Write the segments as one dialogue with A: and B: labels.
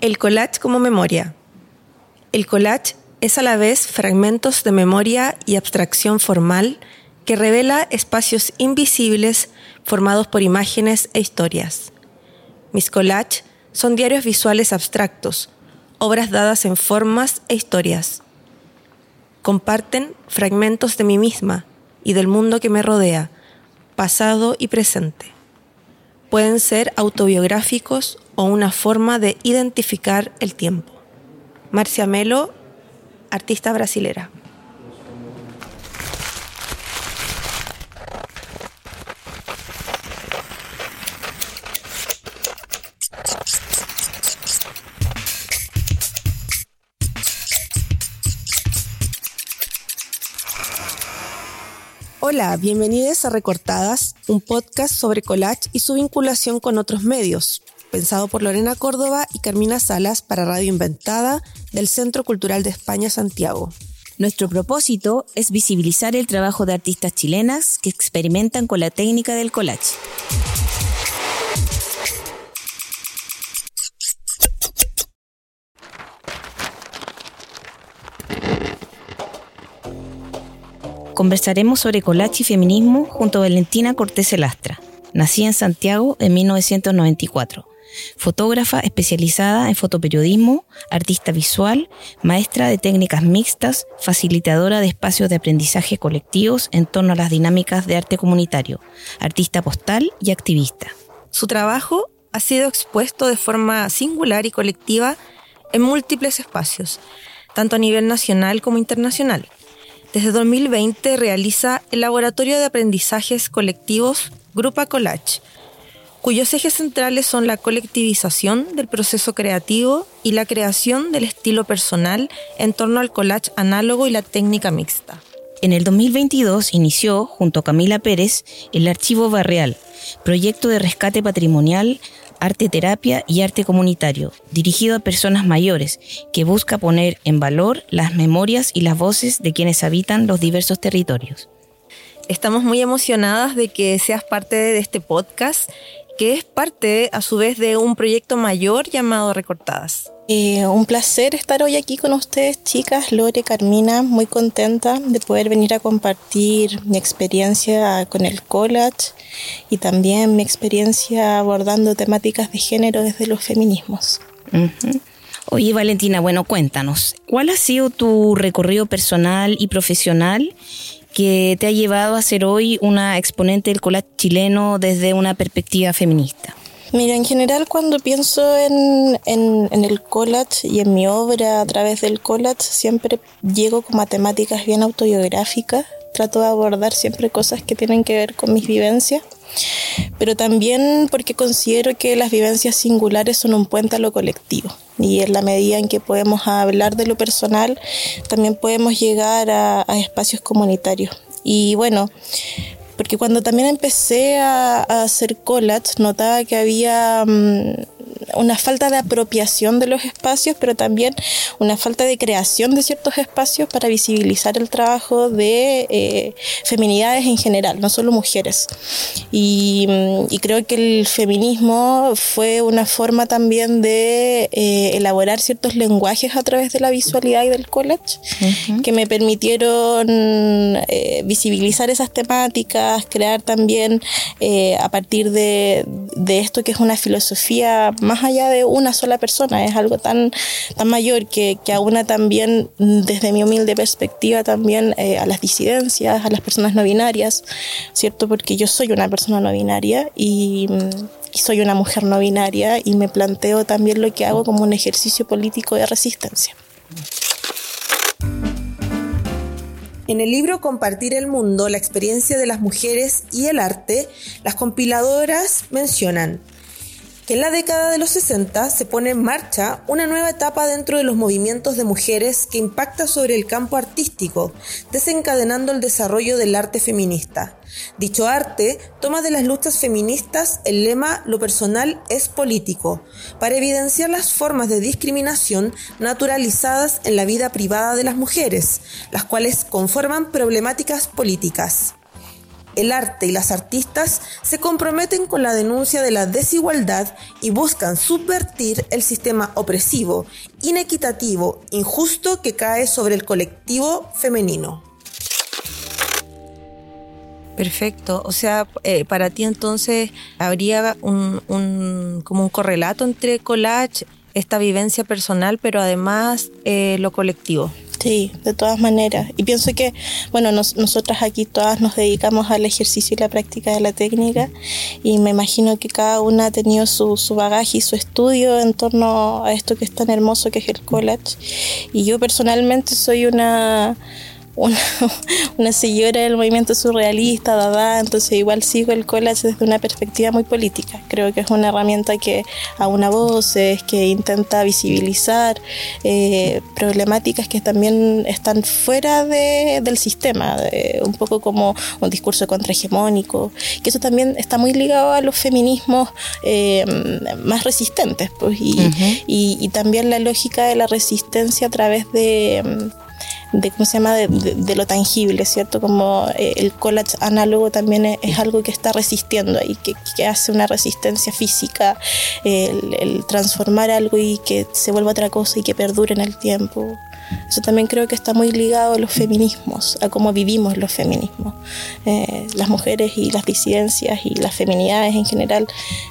A: El collage como memoria. El collage es a la vez fragmentos de memoria y abstracción formal que revela espacios invisibles formados por imágenes e historias. Mis collages son diarios visuales abstractos, obras dadas en formas e historias. Comparten fragmentos de mí misma y del mundo que me rodea, pasado y presente. Pueden ser autobiográficos o una forma de identificar el tiempo. Marcia Melo, artista brasilera. Hola, bienvenidos a Recortadas, un podcast sobre collage y su vinculación con otros medios, pensado por Lorena Córdoba y Carmina Salas para Radio Inventada del Centro Cultural de España Santiago.
B: Nuestro propósito es visibilizar el trabajo de artistas chilenas que experimentan con la técnica del collage. Conversaremos sobre collage y feminismo junto a Valentina Cortés Elastra, nacida en Santiago en 1994 fotógrafa especializada en fotoperiodismo, artista visual, maestra de técnicas mixtas, facilitadora de espacios de aprendizaje colectivos en torno a las dinámicas de arte comunitario, artista postal y activista.
A: Su trabajo ha sido expuesto de forma singular y colectiva en múltiples espacios, tanto a nivel nacional como internacional. Desde 2020 realiza el Laboratorio de Aprendizajes Colectivos Grupa Collage, cuyos ejes centrales son la colectivización del proceso creativo y la creación del estilo personal en torno al collage análogo y la técnica mixta.
B: En el 2022 inició, junto a Camila Pérez, el Archivo Barreal, proyecto de rescate patrimonial, arte terapia y arte comunitario, dirigido a personas mayores, que busca poner en valor las memorias y las voces de quienes habitan los diversos territorios.
A: Estamos muy emocionadas de que seas parte de este podcast que es parte a su vez de un proyecto mayor llamado Recortadas.
C: Eh, un placer estar hoy aquí con ustedes, chicas, Lore, Carmina, muy contenta de poder venir a compartir mi experiencia con el collage y también mi experiencia abordando temáticas de género desde los feminismos.
B: Oye, Valentina, bueno, cuéntanos, ¿cuál ha sido tu recorrido personal y profesional que te ha llevado a ser hoy una exponente del collage chileno desde una perspectiva feminista?
C: Mira, en general cuando pienso en, en, el collage y en mi obra a través del collage, siempre llego como a temáticas bien autobiográficas. Trato de abordar siempre cosas que tienen que ver con mis vivencias, pero también porque considero que las vivencias singulares son un puente a lo colectivo. Y en la medida en que podemos hablar de lo personal, también podemos llegar a, a espacios comunitarios. Y bueno, porque cuando también empecé a, hacer collage, notaba que había mm, una falta de apropiación de los espacios, pero también una falta de creación de ciertos espacios para visibilizar el trabajo de eh, feminidades en general, no solo mujeres. Y, mm, creo que el feminismo fue una forma también de eh, elaborar ciertos lenguajes a través de la visualidad y del collage, que me permitieron eh, visibilizar esas temáticas crear también eh, a partir de, esto que es una filosofía más allá de una sola persona, es algo tan, tan mayor que, que aúna también desde mi humilde perspectiva también eh, a las disidencias, a las personas no binarias, ¿cierto? Porque yo soy una persona no binaria y soy una mujer no binaria y me planteo también lo que hago como un ejercicio político de resistencia.
A: En el libro Compartir el Mundo, la experiencia de las mujeres y el arte, las compiladoras mencionan que en la década de los 60 se pone en marcha una nueva etapa dentro de los movimientos de mujeres que impacta sobre el campo artístico, desencadenando el desarrollo del arte feminista. Dicho arte toma de las luchas feministas el lema Lo personal es político, para evidenciar las formas de discriminación naturalizadas en la vida privada de las mujeres, las cuales conforman problemáticas políticas. El arte y las artistas se comprometen con la denuncia de la desigualdad y buscan subvertir el sistema opresivo, inequitativo, injusto que cae sobre el colectivo femenino.
B: Perfecto. O sea, eh, para ti entonces habría un, como un correlato entre collage, esta vivencia personal, pero además eh, lo colectivo.
C: Sí, de todas maneras. Y pienso que, bueno, nosotras aquí todas nos dedicamos al ejercicio y la práctica de la técnica y me imagino que cada una ha tenido su, su bagaje y su estudio en torno a esto que es tan hermoso que es el collage. Y yo personalmente soy una una, una señora del movimiento surrealista, dada, entonces igual sigo el collage desde una perspectiva muy política. Creo que es una herramienta que aúna voces, que intenta visibilizar eh, problemáticas que también están fuera de, del sistema, un poco como un discurso contrahegemónico, que eso también está muy ligado a los feminismos eh, más resistentes, pues, y, y también la lógica de la resistencia a través de de cómo se llama de, lo tangible, ¿cierto? Como eh, el collage análogo también es, algo que está resistiendo y que, que hace una resistencia física, el, transformar algo y que se vuelva otra cosa y que perdure en el tiempo. Eso también creo que está muy ligado a los feminismos, a cómo vivimos los feminismos. Eh, las mujeres y las disidencias y las feminidades en general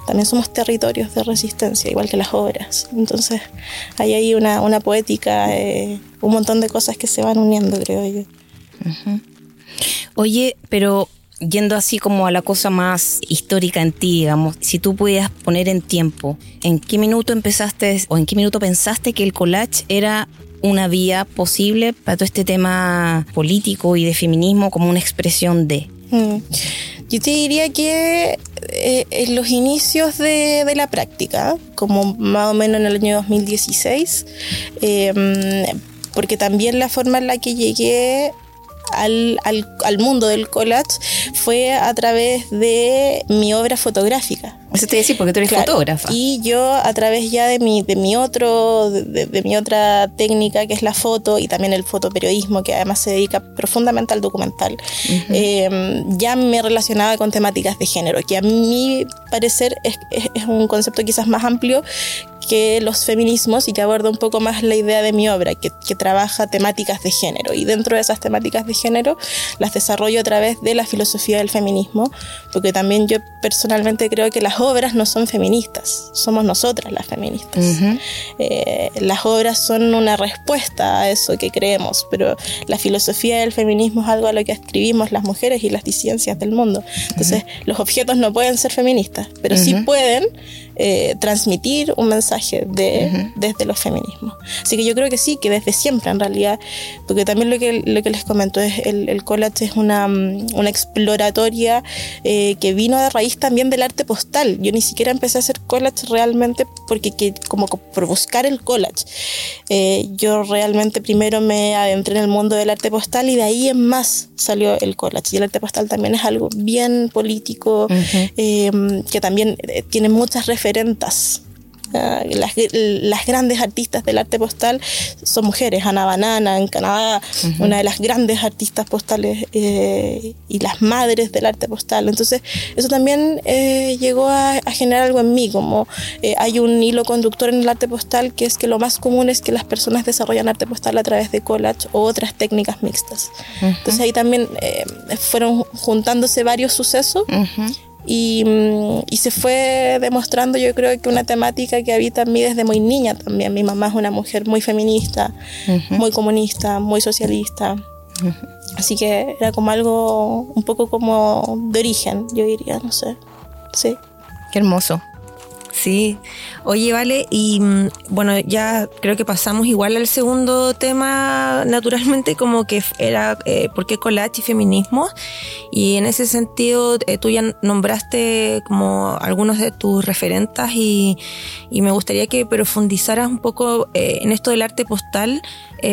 C: también somos territorios de resistencia, igual que las obras. Entonces hay ahí una, una poética, eh, un montón de cosas que se van uniendo, creo yo.
B: Oye, pero yendo así como a la cosa más histórica en ti, digamos, si tú pudieras poner en tiempo, ¿en qué minuto empezaste o en qué minuto pensaste que el collage era una vía posible para todo este tema político y de feminismo como una expresión de?
C: Mm. Yo te diría que eh, en los inicios de, la práctica, como más o menos en el año 2016, em, porque también la forma en la que llegué al, al, mundo del collage fue a través de mi obra fotográfica.
B: Eso te porque tú eres fotógrafa.
C: Y yo a través ya de mi, de mi otro, de, mi otra técnica que es la foto y también el fotoperiodismo que además se dedica profundamente al documental, em, ya me relacionaba con temáticas de género, que a mi parecer es, es un concepto quizás más amplio que los feminismos y que aborda un poco más la idea de mi obra, que, que, trabaja temáticas de género. Y dentro de esas temáticas de género las desarrollo a través de la filosofía del feminismo, porque también yo personalmente creo que las obras no son feministas, somos nosotras las feministas. Eh, las obras son una respuesta a eso que creemos, pero la filosofía del feminismo es algo a lo que escribimos las mujeres y las disidencias del mundo. Entonces, los objetos no pueden ser feministas, pero sí pueden eh, transmitir un mensaje de, desde los feminismos. Así que yo creo que sí, que desde siempre en realidad, porque también lo que, lo que les comento es el, el collage es una, mm, una exploratoria eh, que vino de raíz también del arte postal. Yo ni siquiera empecé a hacer collage realmente porque que, como por buscar el collage. Eh, yo realmente primero me adentré en el mundo del arte postal y de ahí en más salió el collage. Y el arte postal también es algo bien político, que también tiene muchas referencias diferentes Ah, las, las, grandes artistas del arte postal son mujeres. Ana Banana en Canadá, una de las grandes artistas postales eh, y las madres del arte postal. Entonces, eso también eh, llegó a, generar algo en mí, como eh, hay un hilo conductor en el arte postal que es que lo más común es que las personas desarrollan arte postal a través de collage o otras técnicas mixtas. Entonces, ahí también fueron juntándose varios sucesos. Mm, y, se fue demostrando yo creo que una temática que habita en mí desde muy niña también. Mi mamá es una mujer muy feminista, muy comunista, muy socialista. Así que era como algo un poco como de origen, yo diría, no sé. Sí.
B: Qué hermoso.
A: Sí. Oye, vale, y mm, bueno, ya creo que pasamos igual al segundo tema, naturalmente, como que era eh, por qué collage y feminismo. Y en ese sentido, eh, tú ya nombraste como algunos de tus referentas y, me gustaría que profundizaras un poco eh, en esto del arte postal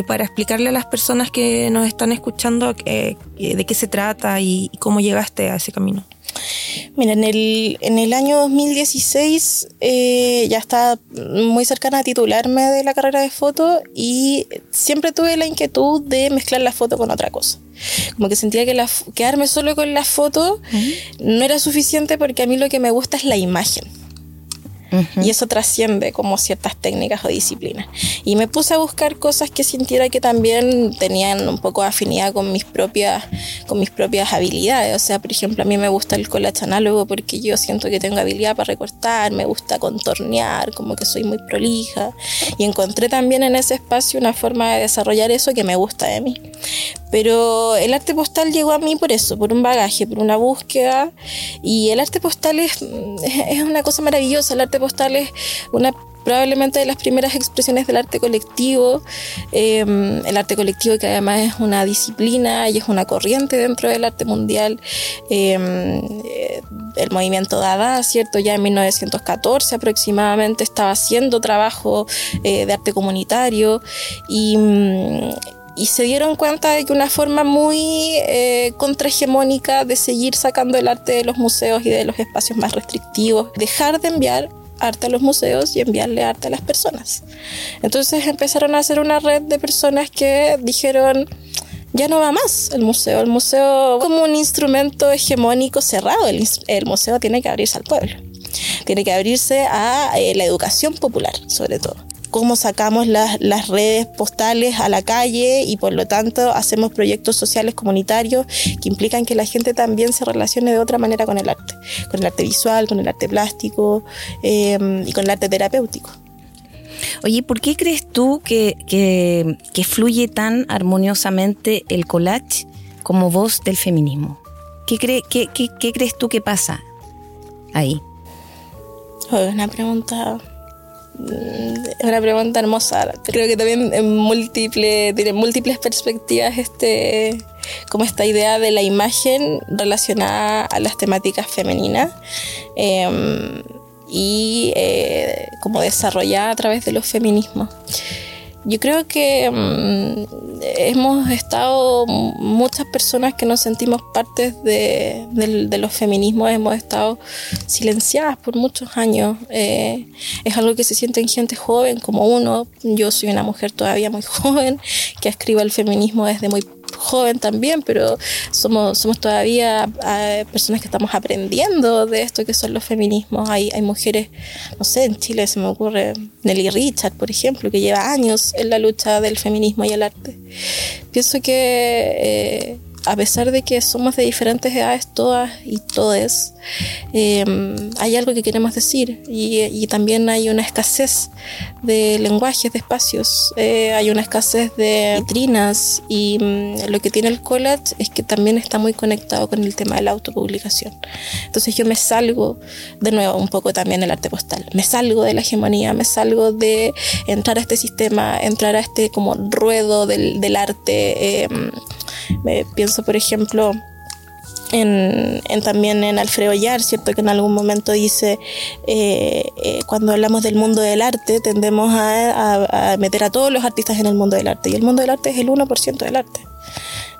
A: para explicarle a las personas que nos están escuchando de qué se trata y cómo llegaste a ese camino.
C: Mira, en el, en el año 2016 eh, ya estaba muy cercana a titularme de la carrera de foto y siempre tuve la inquietud de mezclar la foto con otra cosa. Como que sentía que la, quedarme solo con la foto no era suficiente porque a mí lo que me gusta es la imagen. Y eso trasciende como ciertas técnicas o disciplinas. Y me puse a buscar cosas que sintiera que también tenían un poco de afinidad con mis propias, con mis propias habilidades. O sea, por ejemplo, a mí me gusta el collage análogo porque yo siento que tengo habilidad para recortar, me gusta contornear, como que soy muy prolija. Y encontré también en ese espacio una forma de desarrollar eso que me gusta de mí. Pero el arte postal llegó a mí por eso, por un bagaje, por una búsqueda. Y el arte postal es, es una cosa maravillosa. El arte postal es una probablemente de las primeras expresiones del arte colectivo, em, el arte colectivo que además es una disciplina y es una corriente dentro del arte mundial, em, eh, el movimiento Dada, ¿cierto? Ya en 1914 aproximadamente estaba haciendo trabajo eh, de arte comunitario y mm, y se dieron cuenta de que una forma muy eh, contrahegemónica de seguir sacando el arte de los museos y de los espacios más restrictivos, dejar de enviar arte a los museos y enviarle arte a las personas. Entonces empezaron a hacer una red de personas que dijeron, ya no va más el museo. El museo como un instrumento hegemónico cerrado. El, museo tiene que abrirse al pueblo. Tiene que abrirse a eh, la educación popular, sobre todo cómo sacamos las, las, redes postales a la calle y por lo tanto hacemos proyectos sociales comunitarios que implican que la gente también se relacione de otra manera con el arte, con el arte visual, con el arte plástico eh, y con el arte terapéutico.
B: Oye, ¿por qué crees tú que, que, que fluye tan armoniosamente el collage como voz del feminismo? ¿Qué, cree, qué, qué, qué crees tú que pasa ahí?
C: Es una pregunta es una pregunta hermosa. Creo que también en múltiples, múltiples perspectivas este, como esta idea de la imagen relacionada a las temáticas femeninas em, y eh, como desarrollada a través de los feminismos. Yo creo que mm, hemos estado, muchas personas que nos sentimos partes de, los feminismos, hemos estado silenciadas por muchos años. Eh, es algo que se siente en gente joven como uno. Yo soy una mujer todavía muy joven que escribe el feminismo desde muy joven también, pero somos, somos todavía eh, personas que estamos aprendiendo de esto que son los feminismos. Hay, hay mujeres, no sé, en Chile se me ocurre Nelly Richard, por ejemplo, que lleva años en la lucha del feminismo y el arte. Pienso que eh, a pesar de que somos de diferentes edades todas y todes, em, hay algo que queremos decir y, también hay una escasez de lenguajes, de espacios, eh, hay una escasez de vitrinas y mm, lo que tiene el collage es que también está muy conectado con el tema de la autopublicación. Entonces yo me salgo, de nuevo, un poco también el arte postal, me salgo de la hegemonía, me salgo de entrar a este sistema, entrar a este como ruedo del, del arte. Em, me pienso, por ejemplo, en, también en Alfredo Yar, ¿cierto? Que en algún momento dice, eh, eh, cuando hablamos del mundo del arte, tendemos a, a, meter a todos los artistas en el mundo del arte. Y el mundo del arte es el 1% del arte.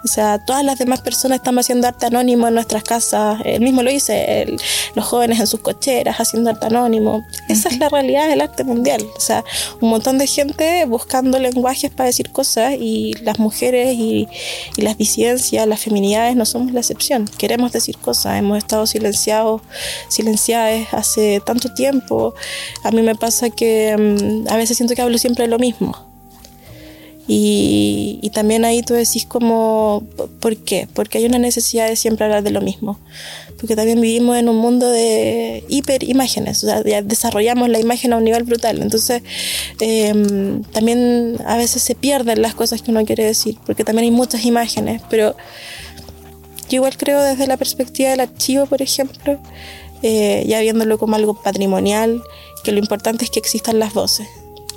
C: O sea, todas las demás personas estamos haciendo arte anónimo en nuestras casas. Él mismo lo dice, los jóvenes en sus cocheras haciendo arte anónimo. Esa es la realidad del arte mundial. O sea, un montón de gente buscando lenguajes para decir cosas y las mujeres y, las disidencias, las feminidades no somos la excepción. Queremos decir cosas. Hemos estado silenciados, silenciadas hace tanto tiempo. A mí me pasa que mm, a veces siento que hablo siempre de lo mismo y, también ahí tú decís como, ¿por qué? Porque hay una necesidad de siempre hablar de lo mismo. Porque también vivimos en un mundo de hiperimágenes, o sea, desarrollamos la imagen a un nivel brutal. Entonces, em, también a veces se pierden las cosas que uno quiere decir, porque también hay muchas imágenes. Pero yo igual creo desde la perspectiva del archivo, por ejemplo, eh, ya viéndolo como algo patrimonial, que lo importante es que existan las voces.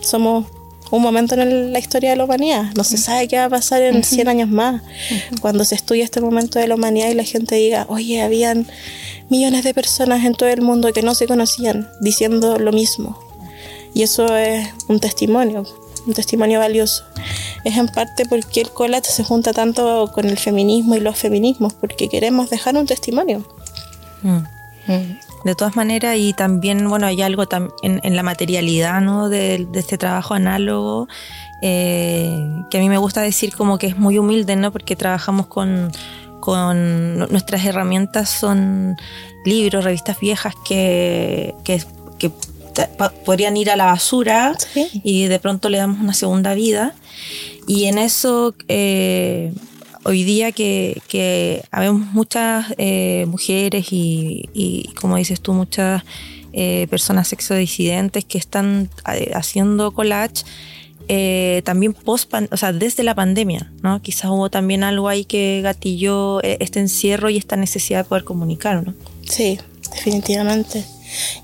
C: Somos un momento en la historia de la humanidad. No se sabe qué va a pasar en 100 años más. Cuando se estudia este momento de la humanidad y la gente diga, oye, habían millones de personas en todo el mundo que no se conocían diciendo lo mismo. Y eso es un testimonio, un testimonio valioso. Es en parte porque el collage se junta tanto con el feminismo y los feminismos, porque queremos dejar un testimonio.
A: Mm. De todas maneras, y también, bueno, hay algo en, en la materialidad, ¿no? De, este trabajo análogo, eh, que a mí me gusta decir como que es muy humilde, ¿no? Porque trabajamos con, con nuestras herramientas son libros, revistas viejas que, que, podrían ir a la basura y de pronto le damos una segunda vida. Y en eso, eh, hoy día que, que habemos muchas eh, mujeres y, como dices tú, muchas eh, personas sexodisidentes que están haciendo collage, también post o sea, desde la pandemia, ¿no? Quizás hubo también algo ahí que gatilló este encierro y esta necesidad de poder comunicar, ¿no?
C: Sí, definitivamente.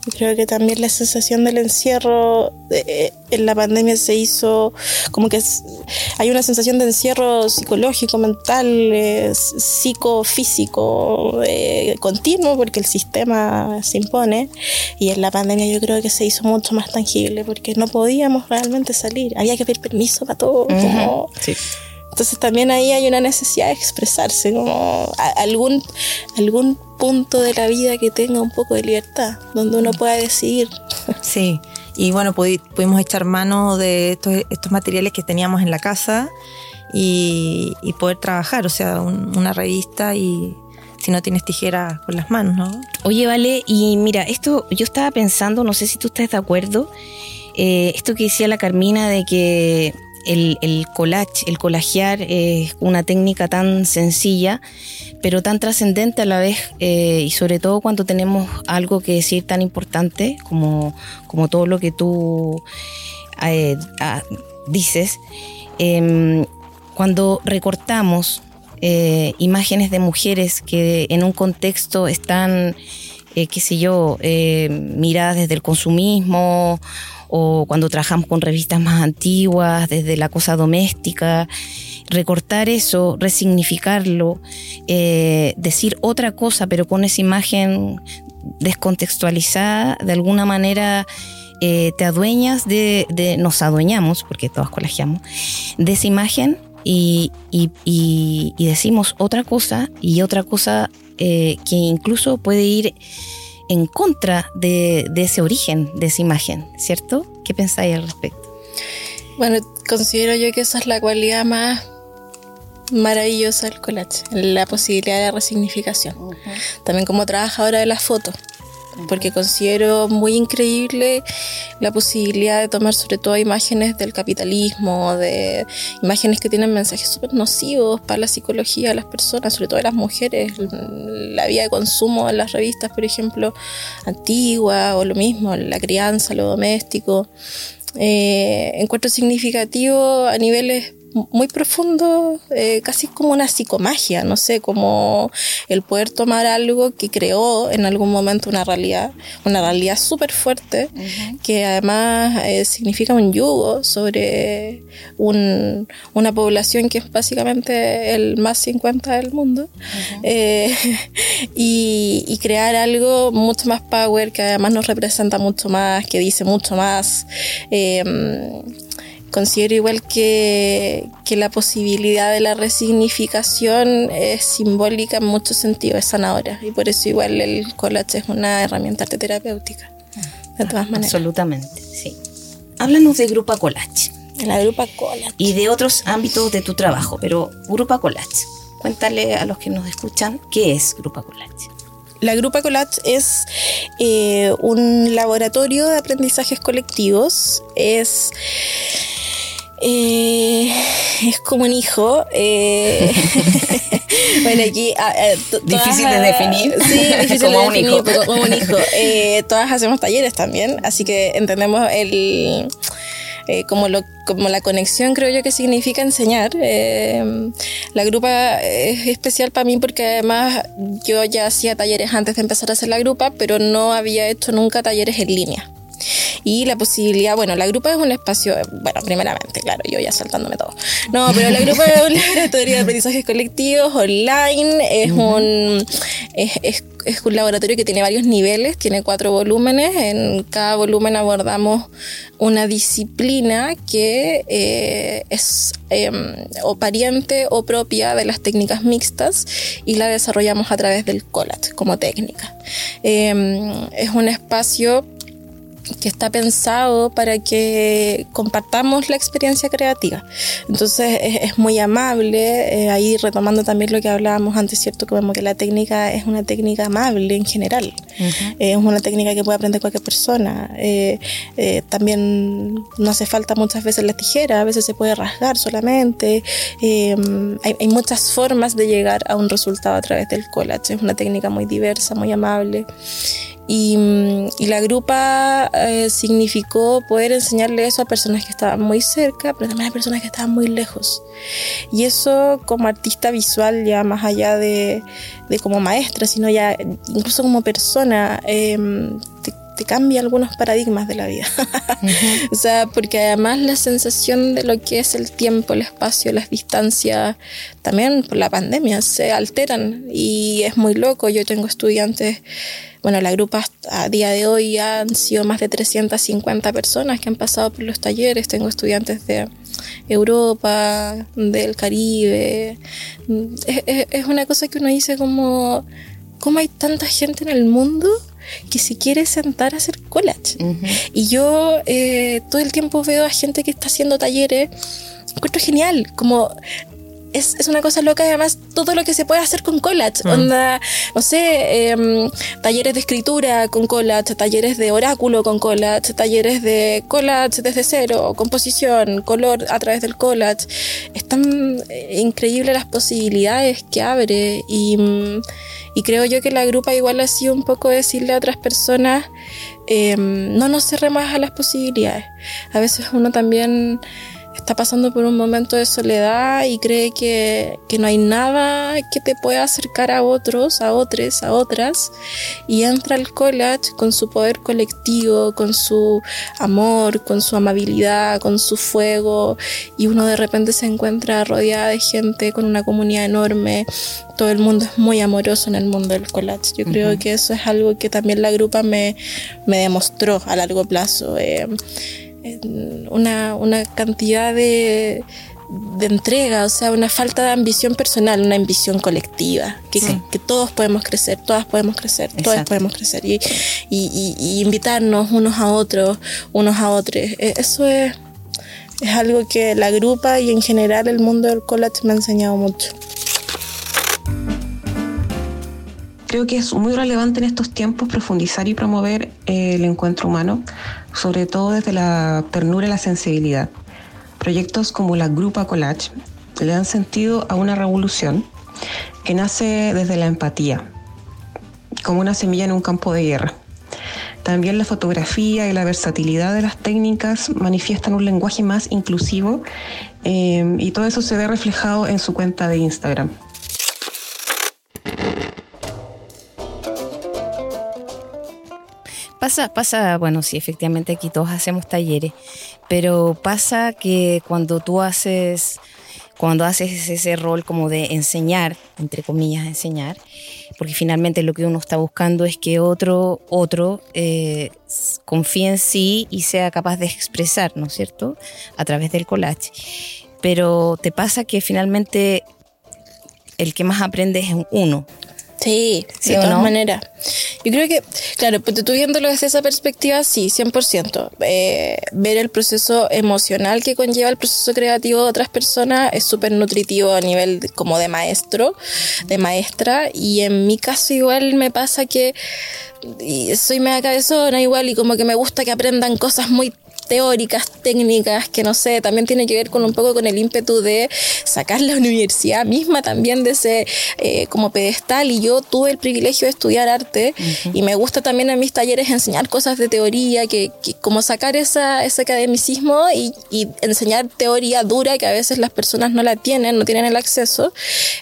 C: Y creo que también la sensación del encierro eh, en la pandemia se hizo como que hay una sensación de encierro psicológico, mental, eh, psicofísico eh, continuo porque el sistema se impone y en la pandemia yo creo que se hizo mucho más tangible porque no podíamos realmente salir, había que pedir permiso para todo. sí. Entonces también ahí hay una necesidad de expresarse, como algún, algún punto de la vida que tenga un poco de libertad, donde uno pueda decidir.
A: Sí, y bueno, pudimos echar mano de estos, estos materiales que teníamos en la casa y, poder trabajar, o sea, una revista y si no tienes tijera con las manos, ¿no?
B: Oye, vale, y mira, esto yo estaba pensando, no sé si tú estás de acuerdo, eh, esto que decía la Carmina de que el, el collage, el collagear es una técnica tan sencilla, pero tan trascendente a la vez, eh, y sobre todo cuando tenemos algo que decir tan importante como, como todo lo que tú eh, dices. Em, cuando recortamos eh, imágenes de mujeres que en un contexto están, qué sé yo, miradas desde el consumismo o cuando trabajamos con revistas más antiguas, desde la cosa doméstica, recortar eso, resignificarlo, eh, decir otra cosa, pero con esa imagen descontextualizada, de alguna manera eh, te adueñas de, nos adueñamos, porque todos colegiamos, de esa imagen y, decimos otra cosa y otra cosa eh, que incluso puede ir en contra de, ese origen, de esa imagen, ¿cierto? ¿Qué pensáis al respecto?
C: Bueno, considero yo que esa es la cualidad más maravillosa del collage, la posibilidad de resignificación. También como trabajadora de las fotos, porque considero muy increíble la posibilidad de tomar sobre todo imágenes del capitalismo, de imágenes que tienen mensajes súper nocivos para la psicología de las personas, sobre todo de las mujeres, la vía de consumo en las revistas, por ejemplo, antiguas, o lo mismo, la crianza, lo doméstico. Eh, encuentro significativo a niveles muy profundo, eh, casi como una psicomagia, no sé, como el poder tomar algo que creó en algún momento una realidad, una realidad súper fuerte, que además eh, significa un yugo sobre un, una población que es básicamente el más 50 del mundo, eh, y, y, crear algo mucho más power, que además nos representa mucho más, que dice mucho más considero igual que, la posibilidad de la resignificación es simbólica en muchos sentidos, es sanadora. Y por eso igual el collage es una herramienta terapéutica. De todas maneras.
B: Absolutamente, sí. Háblanos de Grupa Collage.
C: De la Grupa Collage.
B: Y de otros ámbitos de tu trabajo, pero Grupa Collage. Cuéntale a los que nos escuchan qué es Grupa Collage.
C: La Grupa Collage es eh, un laboratorio de aprendizajes colectivos. Es eh, es como un hijo. Eh, bueno, aquí. Ah,
B: eh, difícil de definir.
C: Sí, difícil como de un definir, hijo. como un hijo. Eh, todas hacemos talleres también, así que entendemos el. como, lo, como la conexión creo yo que significa enseñar. la grupa es especial para mí porque además yo ya hacía talleres antes de empezar a hacer la grupa, pero no había hecho nunca talleres en línea y la posibilidad, bueno, la grupa es un espacio, bueno, primeramente, claro, yo ya saltándome todo. No, pero la grupa es un laboratorio de aprendizajes colectivos online, es un, es, es un laboratorio que tiene varios niveles, tiene cuatro volúmenes. En cada volumen abordamos una disciplina que eh, es em, o pariente o propia de las técnicas mixtas y la desarrollamos a través del COLAT como técnica. Em, es un espacio que está pensado para que compartamos la experiencia creativa. Entonces es, muy amable, eh, ahí retomando también lo que hablábamos antes, ¿cierto? Como que la técnica es una técnica amable en general, es una técnica que puede aprender cualquier persona. Eh, eh, también no hace falta muchas veces la tijera, a veces se puede rasgar solamente. Hay, hay, muchas formas de llegar a un resultado a través del collage, es una técnica muy diversa, muy amable. Y, la grupa eh, significó poder enseñarle eso a personas que estaban muy cerca, pero también a personas que estaban muy lejos. Y eso como artista visual, ya más allá de, como maestra, sino ya incluso como persona, em, te, cambia algunos paradigmas de la vida. o sea, porque además la sensación de lo que es el tiempo, el espacio, las distancias, también por la pandemia se alteran y es muy loco. Yo tengo estudiantes bueno, la grupa a día de hoy han sido más de 350 personas que han pasado por los talleres. Tengo estudiantes de Europa, del Caribe. Es, una cosa que uno dice como, ¿cómo hay tanta gente en el mundo? Que se quiere sentar a hacer collage. Y yo eh, todo el tiempo veo a gente que está haciendo talleres encuentro genial, como es, es, una cosa loca y además todo lo que se puede hacer con collage. Mm. Onda, no sé, em, talleres de escritura con collage, talleres de oráculo con collage, talleres de collage desde cero, composición, color a través del collage. Es tan eh, increíble las posibilidades que abre y, y creo yo que la grupa igual ha sido un poco decirle a otras personas em, no nos cerremos a las posibilidades. A veces uno también está pasando por un momento de soledad y cree que, que, no hay nada que te pueda acercar a otros, a otros, a otras, y entra el collage con su poder colectivo, con su amor, con su amabilidad, con su fuego, y uno de repente se encuentra rodeada de gente con una comunidad enorme. Todo el mundo es muy amoroso en el mundo del collage. Yo creo que eso es algo que también la grupa me, me demostró a largo plazo. Eh, una, una cantidad de, de entrega, o sea, una falta de ambición personal, una ambición colectiva, que, que, todos podemos crecer, todas podemos crecer, todas podemos crecer y, y, y, invitarnos unos a otros, unos a otros. E, eso es, es algo que la grupa y en general el mundo del college me ha enseñado mucho.
D: Creo que es muy relevante en estos tiempos profundizar y promover el encuentro humano, sobre todo desde la ternura y la sensibilidad. Proyectos como la Grupa Collage le dan sentido a una revolución que nace desde la empatía, como una semilla en un campo de guerra. También la fotografía y la versatilidad de las técnicas manifiestan un lenguaje más inclusivo eh, y todo eso se ve reflejado en su cuenta de Instagram.
B: Pasa, pasa, bueno, sí, efectivamente aquí todos hacemos talleres, pero pasa que cuando tú haces, cuando haces ese rol como de enseñar, entre comillas, enseñar, porque finalmente lo que uno está buscando es que otro, otro eh, confíe en sí y sea capaz de expresar, ¿no es cierto?, a través del collage. Pero te pasa que finalmente el que más aprende es uno,
C: Sí, de todas maneras. Yo creo que, claro, pues tú viéndolo desde esa perspectiva, sí, 100%. Eh, ver el proceso emocional que conlleva el proceso creativo de otras personas es súper nutritivo a nivel como de maestro, de maestra. Y en mi caso igual me pasa que y soy media cabezona igual y como que me gusta que aprendan cosas muy teóricas, técnicas, que no sé, también tiene que ver con un poco con el ímpetu de sacar la universidad misma también de ese eh, como pedestal. Y yo tuve el privilegio de estudiar arte y me gusta también en mis talleres enseñar cosas de teoría, que, como sacar esa, ese academicismo y, enseñar teoría dura que a veces las personas no la tienen, no tienen el acceso.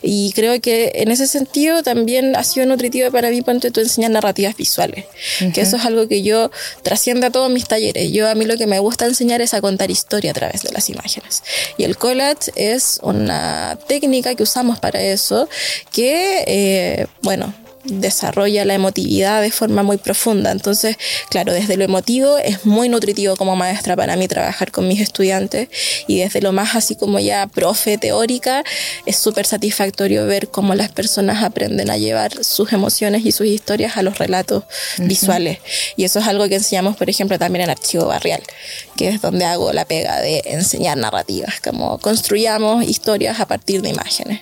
C: Y creo que en ese sentido también ha sido nutritivo para mí, cuando tú enseñar narrativas visuales, que eso es algo que yo trasciende a todos mis talleres. Yo a mí lo que me gusta enseñar es a contar historia a través de las imágenes. Y el collage es una técnica que usamos para eso, que, eh, bueno, desarrolla la emotividad de forma muy profunda. Entonces, claro, desde lo emotivo es muy nutritivo como maestra para mí trabajar con mis estudiantes y desde lo más así como ya profe teórica es súper satisfactorio ver cómo las personas aprenden a llevar sus emociones y sus historias a los relatos visuales. Y eso es algo que enseñamos, por ejemplo, también en Archivo Barrial, que es donde hago la pega de enseñar narrativas, como construyamos historias a partir de imágenes.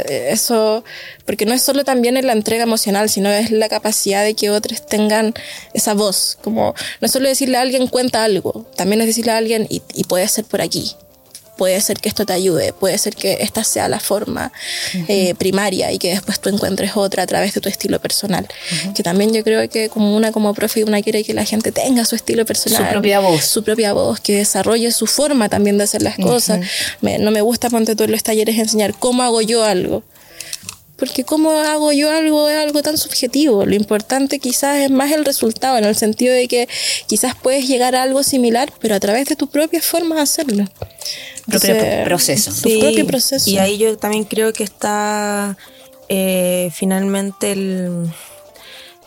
C: Eh, eso, porque no es solo también en la entrega emocional, sino es la capacidad de que otros tengan esa voz. Como no es solo decirle a alguien cuenta algo, también es decirle a alguien y, puede ser por aquí. Puede ser que esto te ayude, puede ser que esta sea la forma eh, primaria y que después tú encuentres otra a través de tu estilo personal. Que también yo creo que como una como profe, una quiere que la gente tenga su estilo personal.
B: Su propia voz.
C: Su propia voz, que desarrolle su forma también de hacer las cosas. no me gusta, ponte tú en los talleres, enseñar cómo hago yo algo porque cómo hago yo algo es algo tan subjetivo. Lo importante quizás es más el resultado, en el sentido de que quizás puedes llegar a algo similar, pero a través de tu propia forma de hacerlo.
B: propio proceso.
A: Tu propio proceso. Y ahí yo también creo que está eh, finalmente el...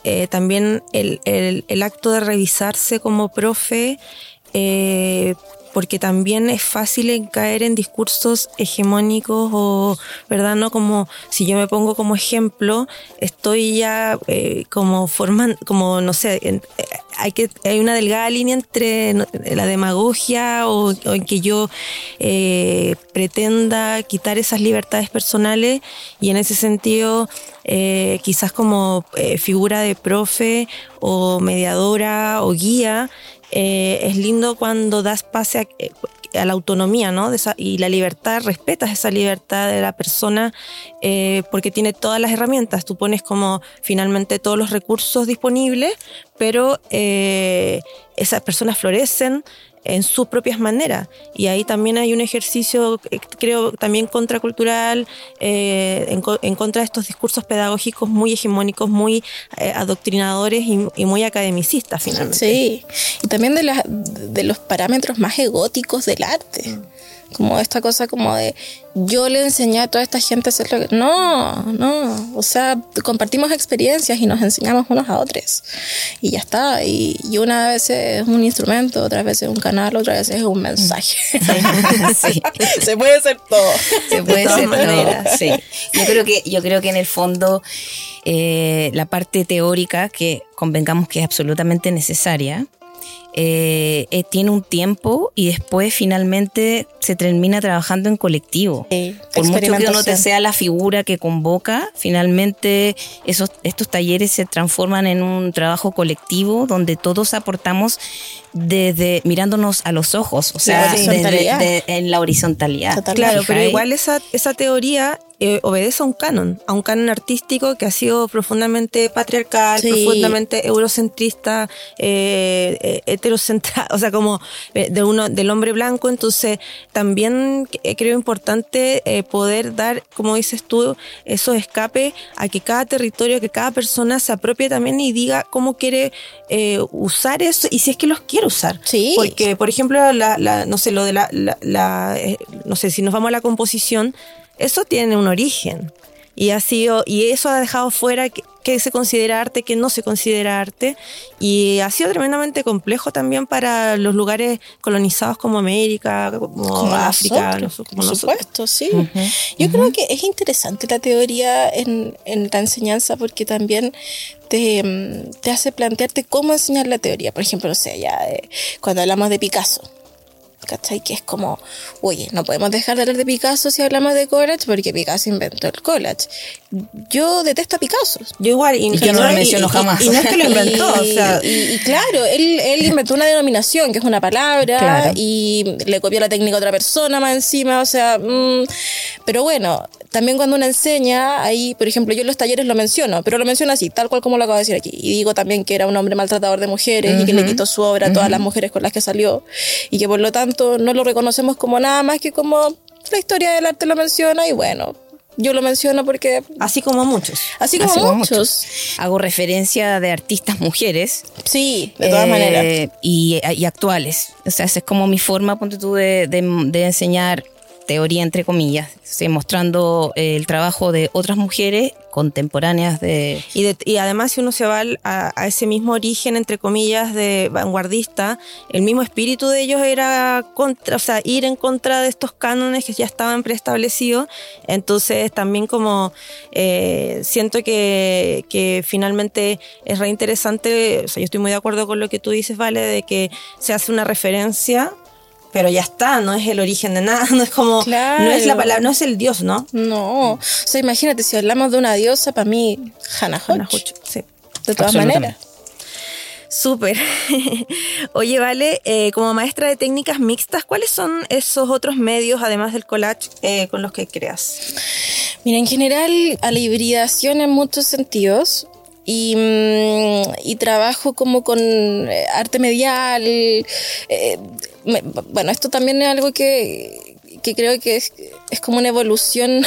A: Eh, también el, el, acto de revisarse como profe eh, porque también es fácil caer en discursos hegemónicos o, ¿verdad? No como si yo me pongo como ejemplo, estoy ya eh, como formando, como no sé, eh, hay que hay una delgada línea entre la demagogia o, en que yo eh, pretenda quitar esas libertades personales y en ese sentido quizás como figura de profe o mediadora o guía eh, es lindo cuando das pase eh, a, la autonomía, ¿no? y la libertad, respetas esa libertad de la persona eh, porque tiene todas las herramientas. Tú pones como finalmente todos los recursos disponibles, pero esas personas florecen en sus propias maneras. Y ahí también hay un ejercicio, eh, creo, también contracultural, eh, en, contra de estos discursos pedagógicos muy hegemónicos, muy eh, adoctrinadores y, muy academicistas, finalmente.
C: Sí, y también de, de los parámetros más egóticos del arte. Mm como esta cosa como de yo le enseñé a toda esta gente a hacer lo que... No, no, o sea, compartimos experiencias y nos enseñamos unos a otros. Y ya está, y, una vez es un instrumento, otra vez es un canal, otra vez es un mensaje. Se puede hacer todo.
B: Se puede hacer todo, sí. Yo creo que, yo creo que en el fondo eh, la parte teórica, que convengamos que es absolutamente necesaria, eh, eh, tiene un tiempo y después finalmente se termina trabajando en colectivo. Por mucho que uno te sea la figura que convoca, finalmente esos, estos talleres se transforman en un trabajo colectivo donde todos aportamos desde mirándonos a los ojos, o sea, en la horizontalidad.
A: Claro, pero igual esa, esa teoría eh, obedece a un canon, a un canon artístico que ha sido profundamente patriarcal, profundamente eurocentrista, eh, eh heterocentrado, o sea, como eh, de uno del hombre blanco. Entonces, también creo importante poder dar, como dices tú, esos escape a que cada territorio, que cada persona se apropie también y diga cómo quiere usar eso y si es que los quiere usar.
C: Sí.
A: Porque, por ejemplo, la, no sé, lo de la, la no sé, si nos vamos a la composición, eso tiene un origen. Y ha sido, y eso ha dejado fuera que, se considera arte, que no se considera arte. Y ha sido tremendamente complejo también para los lugares colonizados como América, como, África.
C: por supuesto, sí. Yo creo que es interesante la teoría en, en la enseñanza porque también te, te, hace plantearte cómo enseñar la teoría. Por ejemplo, o sea, ya eh, cuando hablamos de Picasso, ¿cachai? Que es como, oye, no podemos dejar de hablar de Picasso si hablamos de collage porque Picasso inventó el collage. Yo detesto a Picasso.
A: Yo igual, y,
B: no lo menciono jamás.
A: Y, no es que lo inventó, o sea.
C: Y, claro, él, él, inventó una denominación que es una palabra y le copió la técnica a otra persona más encima, o sea, mm, pero bueno, también cuando uno enseña, ahí, por ejemplo, yo en los talleres lo menciono, pero lo menciono así, tal cual como lo acabo de decir aquí. Y digo también que era un hombre maltratador de mujeres y que le quitó su obra a todas las mujeres con las que salió. Y que por lo tanto no lo reconocemos como nada más que como la historia del arte lo menciona y bueno, yo lo menciono porque...
A: Así como muchos.
C: Así como, muchos.
B: Hago referencia de artistas mujeres.
C: Sí, de todas maneras.
B: Eh, y, actuales. O sea, esa es como mi forma, ponte tú, de, de enseñar teoría entre comillas, mostrando eh, el trabajo de otras mujeres contemporáneas de...
A: Y, además si uno se va a, ese mismo origen, entre comillas, de vanguardista, el mismo espíritu de ellos era contra, o sea, ir en contra de estos cánones que ya estaban preestablecidos. Entonces también como eh, siento que, finalmente es re interesante, o sea, yo estoy muy de acuerdo con lo que tú dices, Vale, de que se hace una referencia pero ya está, no es el origen de nada, no es como, no es la palabra, no es el dios, ¿no?
C: No, o sea, imagínate, si hablamos de una diosa, para mí, Hannah Hodge. sí. De todas maneras.
A: Súper. Oye, Vale, eh, como maestra de técnicas mixtas, ¿cuáles son esos otros medios, además del collage, eh, con los que creas?
C: Mira, en general, a la hibridación en muchos sentidos. Y, mm, y, trabajo como con eh, arte medial. Bueno, esto también es algo que, que creo que es, es como una evolución,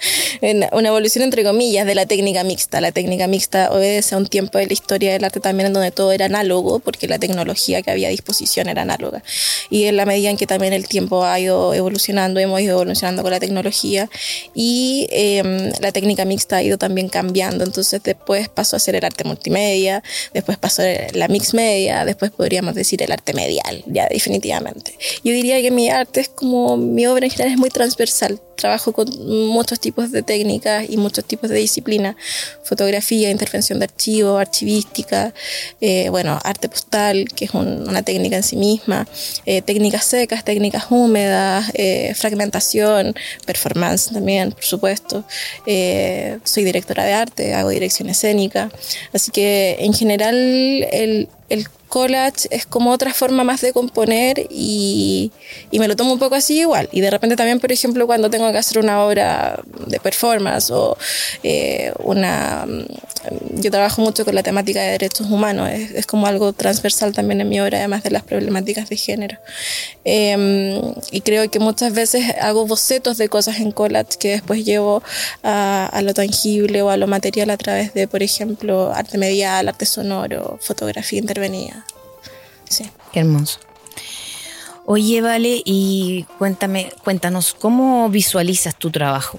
C: una evolución entre comillas de la técnica mixta. La técnica mixta obedece a un tiempo de la historia del arte también en donde todo era análogo, porque la tecnología que había a disposición era análoga. Y en la medida en que también el tiempo ha ido evolucionando, hemos ido evolucionando con la tecnología y em, la técnica mixta ha ido también cambiando. Entonces después pasó a ser el arte multimedia, después pasó la mix media, después podríamos decir el arte medial, ya definitivamente. Yo diría que mi arte es como, mi obra en general es muy transversal Trabajo con muchos tipos de técnicas y muchos tipos de disciplinas. Fotografía, intervención de archivo, archivística, eh, bueno, arte postal, que es una técnica en sí misma, eh, técnicas secas, técnicas húmedas, eh, fragmentación, performance también, por supuesto. soy directora de arte, hago dirección escénica. Así que en general el, el collage es como otra forma más de componer y, y, me lo tomo un poco así igual. Y de repente también, por ejemplo, cuando tengo que hacer una obra de performance o eh, una... Yo trabajo mucho con la temática de derechos humanos, es, es, como algo transversal también en mi obra, además de las problemáticas de género. Em, y creo que muchas veces hago bocetos de cosas en collage que después llevo a, a lo tangible o a lo material a través de, por ejemplo, arte medial, arte sonoro, fotografía intervenida. Sí.
B: Qué hermoso. Oye, Vale, y cuéntame, cuéntanos, ¿cómo visualizas tu trabajo?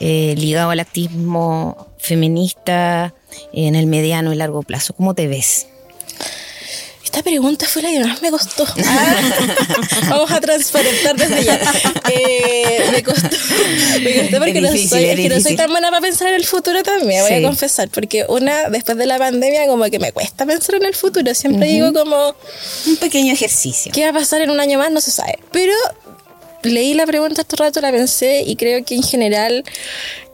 B: Eh, ligado al activismo feminista en el mediano y largo plazo, ¿cómo te ves?
C: Esta pregunta fue la que más me costó. vamos a transparentar desde ya. Eh, me costó, me costó porque no, soy, no soy tan buena para pensar en el futuro también, voy a confesar. Porque una, después de la pandemia, como que me cuesta pensar en el futuro. Siempre digo como...
B: Un pequeño ejercicio.
C: ¿Qué va a pasar en un año más? No se sabe. Pero leí la pregunta este rato, la pensé y creo que en general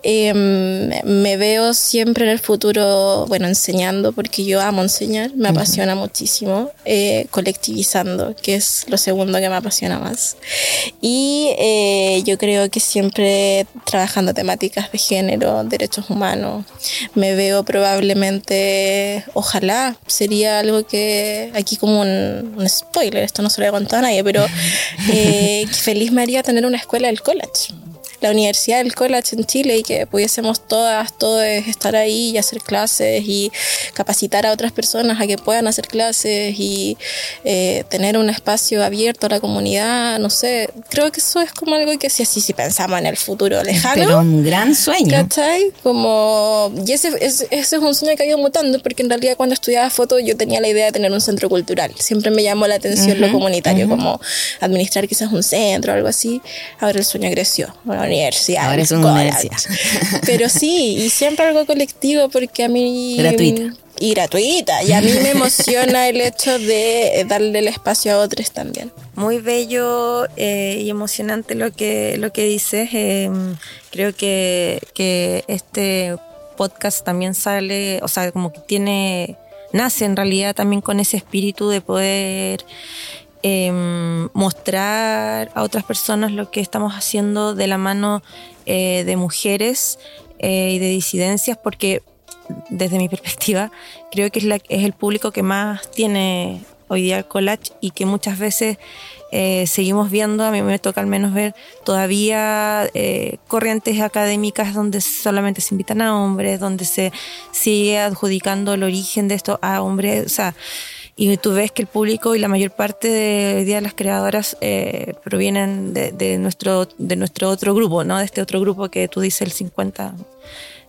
C: Em, me veo siempre en el futuro, bueno, enseñando, porque yo amo enseñar, me apasiona muchísimo, eh, colectivizando, que es lo segundo que me apasiona más. Y eh, yo creo que siempre trabajando temáticas de género, derechos humanos, me veo probablemente, ojalá, sería algo que aquí como un, spoiler, esto no se lo he contado a nadie, pero eh, feliz me haría tener una escuela del college la Universidad del College en Chile y que pudiésemos todas, todos estar ahí y hacer clases y capacitar a otras personas a que puedan hacer clases y eh, tener un espacio abierto a la comunidad, no sé, creo que eso es como algo que si así si pensamos en el futuro lejano.
B: Pero un gran sueño.
C: ¿Cachai? Como, y ese, ese, es un sueño que ha ido mutando porque en realidad cuando estudiaba foto yo tenía la idea de tener un centro cultural. Siempre me llamó la atención lo comunitario, como administrar quizás un centro o algo así. Ahora el sueño creció universidad.
B: Ahora es una universidad.
C: Pero sí, y siempre algo colectivo porque a mí...
B: Gratuita.
C: Y gratuita. Y a mí me emociona el hecho de darle el espacio a otros también.
A: Muy bello eh, y emocionante lo que, lo que dices. Em, creo que, que este podcast también sale, o sea, como que tiene, nace en realidad también con ese espíritu de poder Em, mostrar a otras personas lo que estamos haciendo de la mano eh, de mujeres eh, y de disidencias, porque desde mi perspectiva creo que es, la, es el público que más tiene hoy día el collage y que muchas veces eh, seguimos viendo, a mí me toca al menos ver todavía corrientes académicas donde solamente se invitan a hombres, donde se sigue adjudicando el origen de esto a hombres, o sea, y tú ves que el público y la mayor parte de hoy las creadoras eh, provienen de, nuestro, de nuestro otro grupo, ¿no? De este otro grupo que tú dices el 50,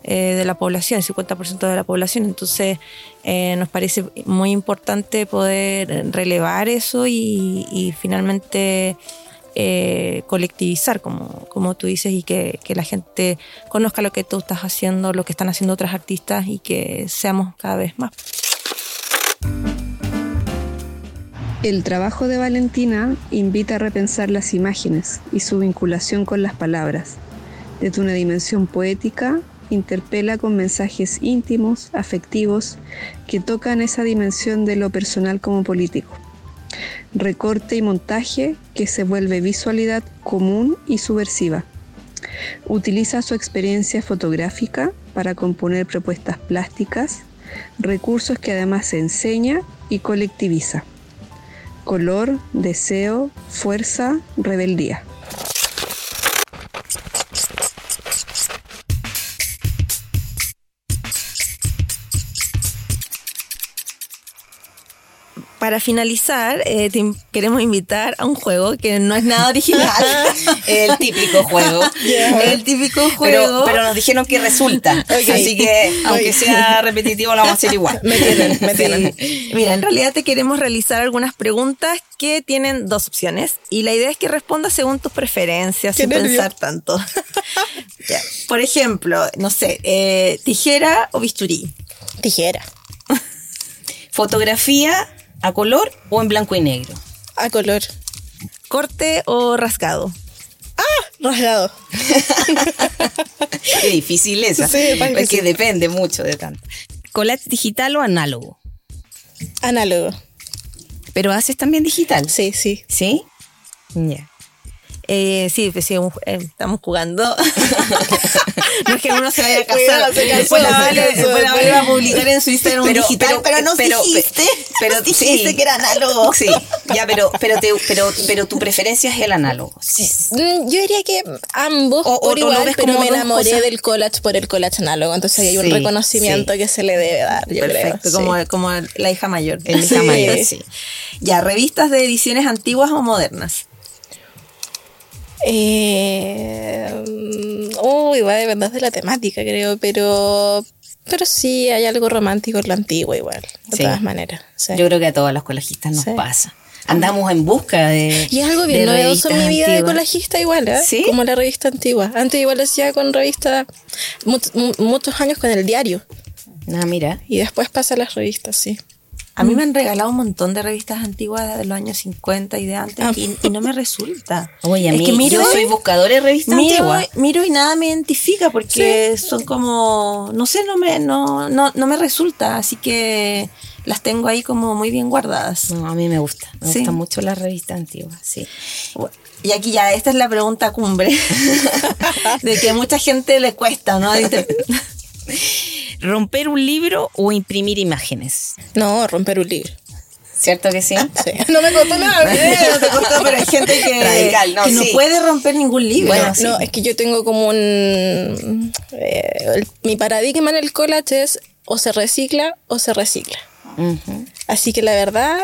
A: eh, de la población, el 50% de la población. Entonces, eh, nos parece muy importante poder relevar eso y, y finalmente eh, colectivizar, como, como tú dices, y que, que, la gente conozca lo que tú estás haciendo, lo que están haciendo otras artistas y que seamos cada vez más.
E: El trabajo de Valentina invita a repensar las imágenes y su vinculación con las palabras. Desde una dimensión poética, interpela con mensajes íntimos, afectivos, que tocan esa dimensión de lo personal como político. Recorte y montaje que se vuelve visualidad común y subversiva. Utiliza su experiencia fotográfica para componer propuestas plásticas, recursos que además enseña y colectiviza color, deseo, fuerza, rebeldía.
A: Para finalizar, eh, te queremos invitar a un juego que no es nada original.
B: el típico juego.
A: El típico juego.
B: Pero, nos dijeron que resulta. Así que, aunque sea repetitivo, lo vamos a hacer igual.
A: Me tienen, me tienen. Mira, en realidad te queremos realizar algunas preguntas que tienen dos opciones. Y la idea es que respondas según tus preferencias, sin pensar tanto. Por ejemplo, no sé, eh, tijera o bisturí.
C: Tijera.
B: Fotografía ¿A color o en blanco y negro?
C: A color.
A: ¿Corte o rasgado?
C: ¡Ah! Rasgado.
B: Qué difícil esa. Sí, es que depende mucho de tanto. ¿Collage digital o análogo?
C: Análogo.
B: ¿Pero haces también digital?
C: Sí, sí.
B: ¿Sí? Ya.
A: Eh, sí, pues sí, eh, estamos jugando. no es que uno se vaya a casar. Después la vale, a publicar en su Instagram pero, digital, pero, no pero, dijiste, pero dijiste que era análogo.
B: Sí, ya, pero, pero, pero, pero tu preferencia es el análogo.
C: Mm, yo diría que ambos o, por igual, ves pero me enamoré del collage por el collage análogo, entonces hay un reconocimiento que se le debe dar, yo
A: Perfecto, como, como la hija mayor.
B: La hija mayor, sí.
A: Ya, revistas de ediciones antiguas o modernas.
C: Eh, uy, va a depender de la temática, creo, pero pero sí hay algo romántico en lo antiguo igual, de todas maneras.
B: Yo creo que a todos los colajistas nos pasa. Andamos en busca de.
C: Y es algo bien novedoso en mi vida de colajista igual, ¿eh? ¿Sí? Como la revista antigua. Antes igual decía con revista muchos años con el diario.
B: Ah, mira.
C: Y después pasa a las revistas, sí.
A: A mí me han regalado un montón de revistas antiguas de los años 50 y de antes ah. y, no me resulta.
B: Oye, a mí, que miro, yo soy buscador de revistas
A: miro, Miro y nada me identifica porque son como, no sé, no me, no, no, no me resulta, así que las tengo ahí como muy bien guardadas.
B: No, a mí me gusta, me gustan mucho las revistas antiguas, sí.
A: y aquí ya, esta es la pregunta cumbre, de que a mucha gente le cuesta, ¿no?
B: ¿Romper un libro o imprimir imágenes?
C: No, romper un libro.
B: ¿Cierto que sí?
C: No me costó nada.
A: no te costó, pero hay gente que, no, puede romper ningún libro.
C: Bueno, no, es que yo tengo como un... Eh, mi paradigma en el collage es o se recicla o se recicla. Así que la verdad,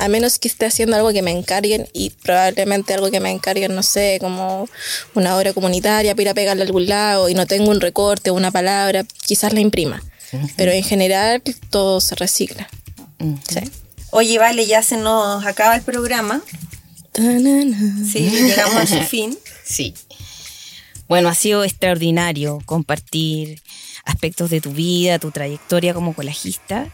C: a menos que esté haciendo algo que me encarguen y probablemente algo que me encarguen, no sé, como una obra comunitaria para ir a pegarle a algún lado y no tengo un recorte o una palabra, quizás la imprima. Pero en general todo se recicla.
A: Oye, vale, ya se nos acaba el programa. Sí, llegamos a su fin.
B: Sí. Bueno, ha sido extraordinario compartir aspectos de tu vida, tu trayectoria como colajista.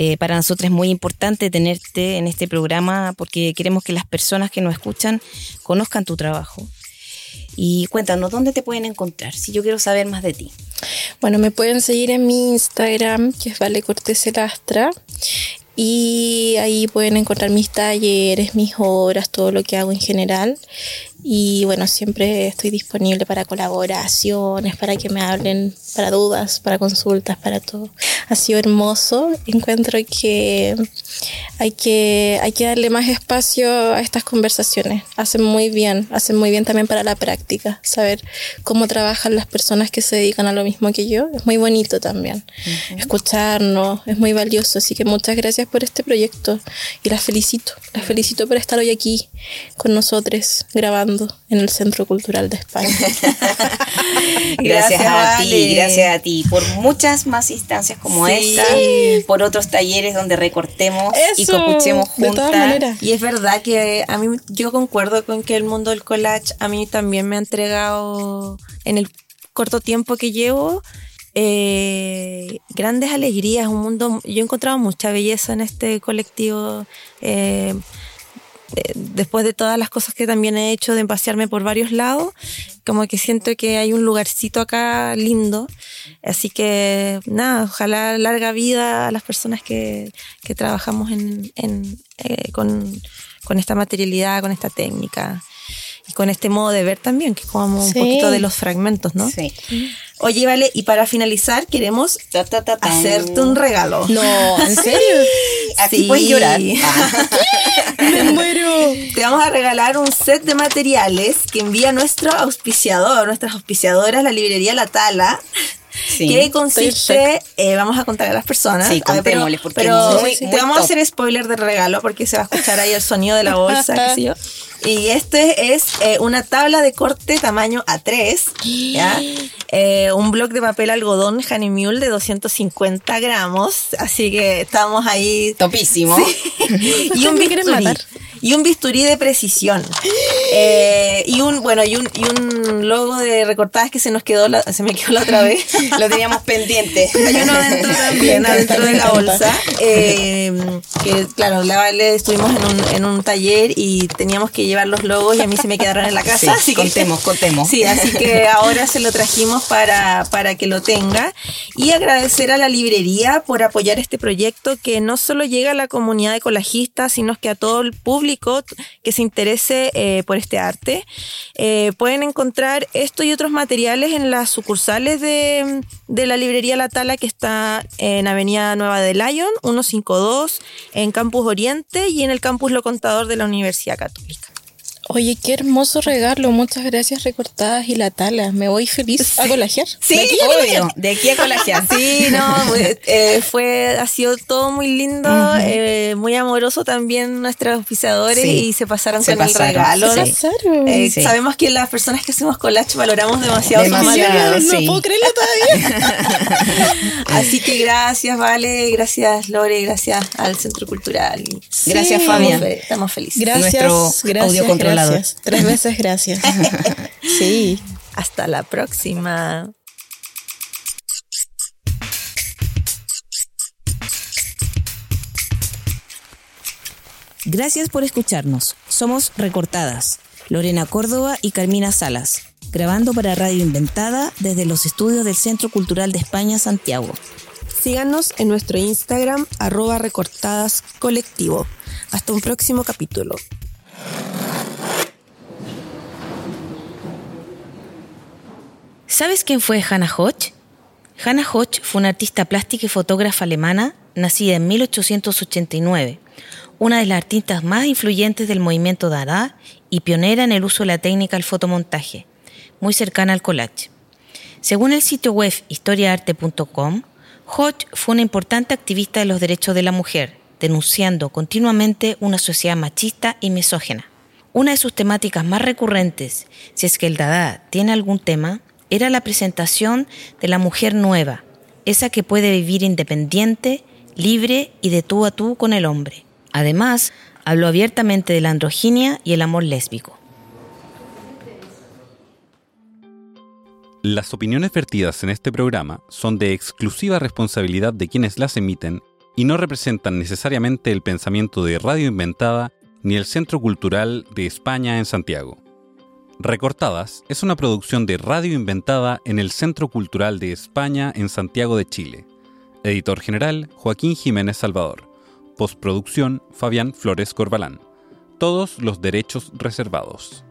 B: Eh, para nosotros es muy importante tenerte en este programa porque queremos que las personas que nos escuchan conozcan tu trabajo. Y cuéntanos, ¿dónde te pueden encontrar? Si yo quiero saber más de ti.
C: Bueno, me pueden seguir en mi Instagram, que es Vale Cortés. Y ahí pueden encontrar mis talleres, mis obras, todo lo que hago en general. Y bueno, siempre estoy disponible para colaboraciones, para que me hablen, para dudas, para consultas, para todo. Ha sido hermoso. Encuentro que hay que, hay que darle más espacio a estas conversaciones. Hacen muy bien, hacen muy bien también para la práctica. Saber cómo trabajan las personas que se dedican a lo mismo que yo es muy bonito también. Escucharnos es muy valioso. Así que muchas gracias por este proyecto y las felicito. Las felicito por estar hoy aquí con nosotros grabando en el Centro Cultural de España.
B: gracias, a ti, gracias a ti, por muchas más instancias como
C: Sí.
B: esta, por otros talleres donde recortemos y copuchemos juntas.
A: Y es verdad que a mí, yo concuerdo con que el mundo del collage a mí también me ha entregado en el corto tiempo que llevo eh, grandes alegrías, un mundo, yo he encontrado mucha belleza en este colectivo. eh, eh, después de todas las cosas que también he hecho de pasearme por varios lados, como que siento que hay un lugarcito acá lindo. Así que nada, ojalá larga vida a las personas que, que trabajamos en, en, eh, con, con esta materialidad, con esta técnica y con este modo de ver también, que es como un poquito de los fragmentos, ¿no?
B: Sí.
A: Oye, vale, y para finalizar queremos
B: Ta, ta, ta, tan.
A: hacerte un regalo.
C: No, ¿en serio?
B: Aquí
A: Sí.
B: puedes llorar. Ah,
C: Me muero.
A: Te vamos a regalar un set de materiales que envía nuestro auspiciador, nuestras auspiciadoras, la librería La Tala.
B: Sí.
A: Que consiste, eh, vamos a contar a las personas.
B: Sí,
A: A ver, pero-
B: contémosles, porque
A: pero
B: es muy-
A: te
B: muy
A: vamos a
B: top.
A: hacer spoiler del regalo porque se va a escuchar ahí el sonido de la bolsa, qué sé yo. Y este es eh, una tabla de corte tamaño A3, ¿ya? Eh, un bloc de papel algodón Honey Mule de 250 gramos, así que estamos ahí
B: Topísimo.
A: y un bisturí.
C: matar.
A: Y un bisturí de precisión. Eh, y un, bueno, y un, y un logo de recortadas que se nos quedó, la- se me quedó la otra vez.
B: Lo teníamos pendiente.
A: Hay uno adentro también, adentro de la bolsa. eh, que claro, la Vale estuvimos en un, en un taller y teníamos que llevar los logos y a mí se me quedaron en la casa.
B: Sí,
A: así que-
B: contemos, contemos.
A: Sí, así que ahora se lo trajimos para, para que lo tenga. Y agradecer a la librería por apoyar este proyecto que no solo llega a la comunidad de colajistas, sino que a todo el público que se interese eh, por este arte. Eh, pueden encontrar esto y otros materiales en las sucursales de, de la librería La Tala que está en Avenida Nueva de Lyon, 152, en Campus Oriente y en el Campus Lo Contador de la Universidad Católica.
C: Oye, qué hermoso regalo. Muchas gracias, recortadas y la tala. Me voy feliz a colajear.
B: Sí,
C: De aquí a
B: obvio. De aquí a colajear.
A: Sí, no, eh, fue, ha sido todo muy lindo, eh, muy amoroso también nuestros auspiciadores
B: Sí,
A: y se pasaron
B: se
A: con
B: pasaron,
A: el regalo.
C: Se.
A: Eh,
B: Sí.
A: Sabemos que las personas que hacemos collage valoramos demasiado, su
B: Demasiado.
A: material.
C: no
B: sí.
C: puedo creerlo todavía.
A: Así que gracias, Vale, gracias, Lore, gracias al Centro Cultural.
B: Gracias. Fabián.
A: estamos felices.
C: Gracias,
B: Nuestro
C: gracias, gracias. Tres veces gracias. Sí.
A: Hasta la próxima.
B: Gracias por escucharnos. Somos Recortadas, Lorena Córdoba y Carmina Salas, grabando para Radio Inventada desde los estudios del Centro Cultural de España, Santiago.
A: Síganos en nuestro Instagram, arroba recortadas colectivo. Hasta un próximo capítulo.
B: ¿Sabes quién fue Hannah Hodge? Hannah Hodge fue una artista plástica y fotógrafa alemana nacida en 1889, una de las artistas más influyentes del movimiento Dada y pionera en el uso de la técnica del fotomontaje, muy cercana al collage. Según el sitio web historiaarte.com, Hodge fue una importante activista de los derechos de la mujer, denunciando continuamente una sociedad machista y misógena. Una de sus temáticas más recurrentes, si es que el Dada tiene algún tema, era la presentación de la mujer nueva, esa que puede vivir independiente, libre y de tú a tú con el hombre. Además, habló abiertamente de la androginia y el amor lésbico.
F: Las opiniones vertidas en este programa son de exclusiva responsabilidad de quienes las emiten y no representan necesariamente el pensamiento de Radio Inventada ni el Centro Cultural de España en Santiago. Recortadas es una producción de Radio Inventada en el Centro Cultural de España en Santiago de Chile. Editor general Joaquín Jiménez Salvador. Postproducción Fabián Flores Corbalán. Todos los derechos reservados.